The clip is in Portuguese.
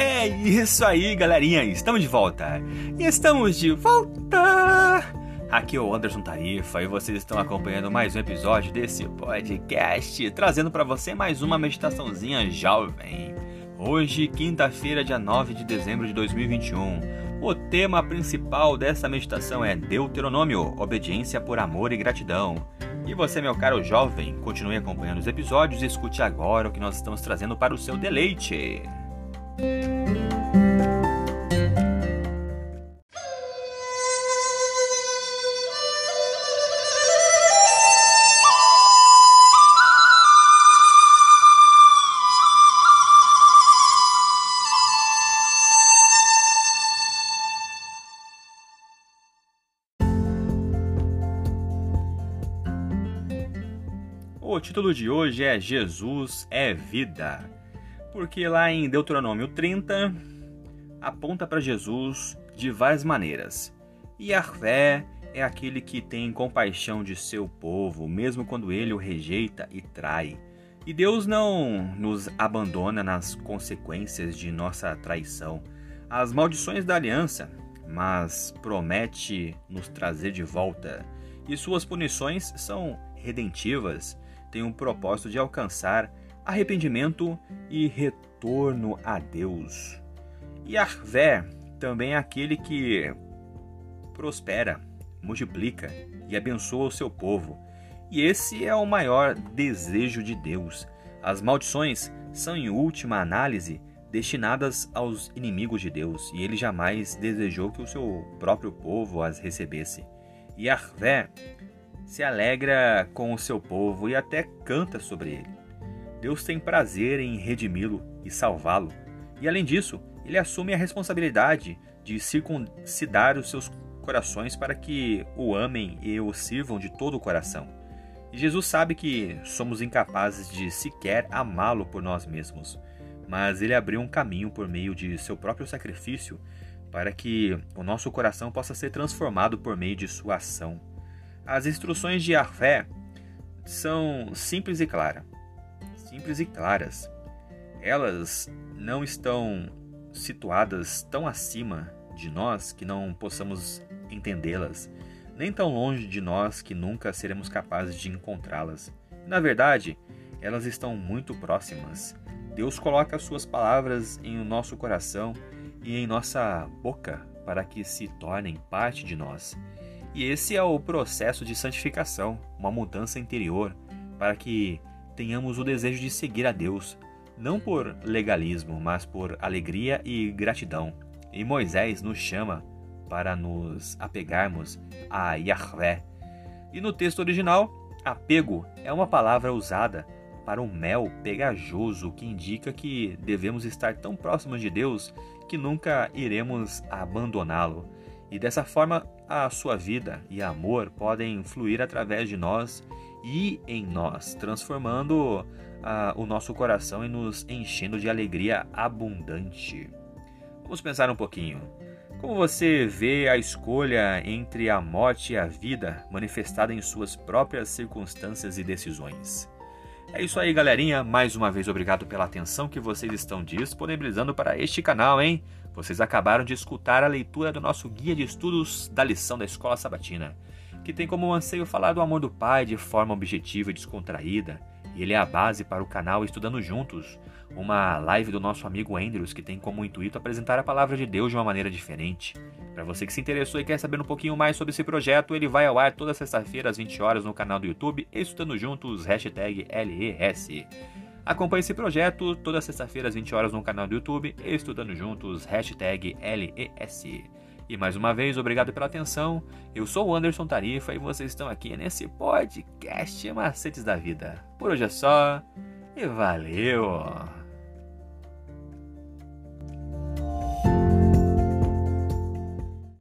É isso aí, galerinha, estamos de volta. E estamos de volta. Aqui é o Anderson Tarifa e vocês estão acompanhando mais um episódio desse podcast, trazendo para você mais uma meditaçãozinha jovem. Hoje, quinta-feira, dia 9 de dezembro de 2021. O tema principal dessa meditação é Deuteronômio, obediência por amor e gratidão. E você, meu caro jovem, continue acompanhando os episódios e escute agora o que nós estamos trazendo para o seu deleite. O título de hoje é Jesus é vida. Porque lá em Deuteronômio 30 aponta para Jesus de várias maneiras. E a fé é aquele que tem compaixão de seu povo, mesmo quando ele o rejeita e trai. E Deus não nos abandona nas consequências de nossa traição, as maldições da aliança, mas promete nos trazer de volta. E suas punições são redentivas, têm o propósito de alcançar arrependimento e retorno a Deus. E Arvé também é aquele que prospera, multiplica e abençoa o seu povo. E esse é o maior desejo de Deus. As maldições são, em última análise, destinadas aos inimigos de Deus, e ele jamais desejou que o seu próprio povo as recebesse. E Arvé se alegra com o seu povo e até canta sobre ele. Deus tem prazer em redimi-lo e salvá-lo. E além disso, ele assume a responsabilidade de circuncidar os seus corações para que o amem e o sirvam de todo o coração. E Jesus sabe que somos incapazes de sequer amá-lo por nós mesmos, mas ele abriu um caminho por meio de seu próprio sacrifício para que o nosso coração possa ser transformado por meio de sua ação. As instruções de Arfé são simples e claras simples e claras. Elas não estão situadas tão acima de nós que não possamos entendê-las, nem tão longe de nós que nunca seremos capazes de encontrá-las. Na verdade, elas estão muito próximas. Deus coloca suas palavras em nosso coração e em nossa boca para que se tornem parte de nós. E esse é o processo de santificação, uma mudança interior, para que tenhamos o desejo de seguir a Deus, não por legalismo, mas por alegria e gratidão. E Moisés nos chama para nos apegarmos a Yahvé. E no texto original, apego é uma palavra usada para um mel pegajoso que indica que devemos estar tão próximos de Deus que nunca iremos abandoná-lo. E dessa forma, a sua vida e amor podem fluir através de nós e em nós, transformando ah, o nosso coração e nos enchendo de alegria abundante. Vamos pensar um pouquinho. Como você vê a escolha entre a morte e a vida manifestada em suas próprias circunstâncias e decisões? É isso aí, galerinha. Mais uma vez, obrigado pela atenção que vocês estão disponibilizando para este canal, hein? Vocês acabaram de escutar a leitura do nosso guia de estudos da lição da Escola Sabatina que tem como anseio falar do amor do Pai de forma objetiva e descontraída, e ele é a base para o canal Estudando Juntos, uma live do nosso amigo Andrews que tem como intuito apresentar a palavra de Deus de uma maneira diferente. Para você que se interessou e quer saber um pouquinho mais sobre esse projeto, ele vai ao ar toda sexta-feira às 20 horas no canal do YouTube Estudando Juntos, hashtag LES. Acompanhe esse projeto toda sexta-feira às 20 horas no canal do YouTube Estudando Juntos, hashtag LES. E mais uma vez, obrigado pela atenção. Eu sou o Anderson Tarifa e vocês estão aqui nesse podcast Macetes da Vida. Por hoje é só e valeu!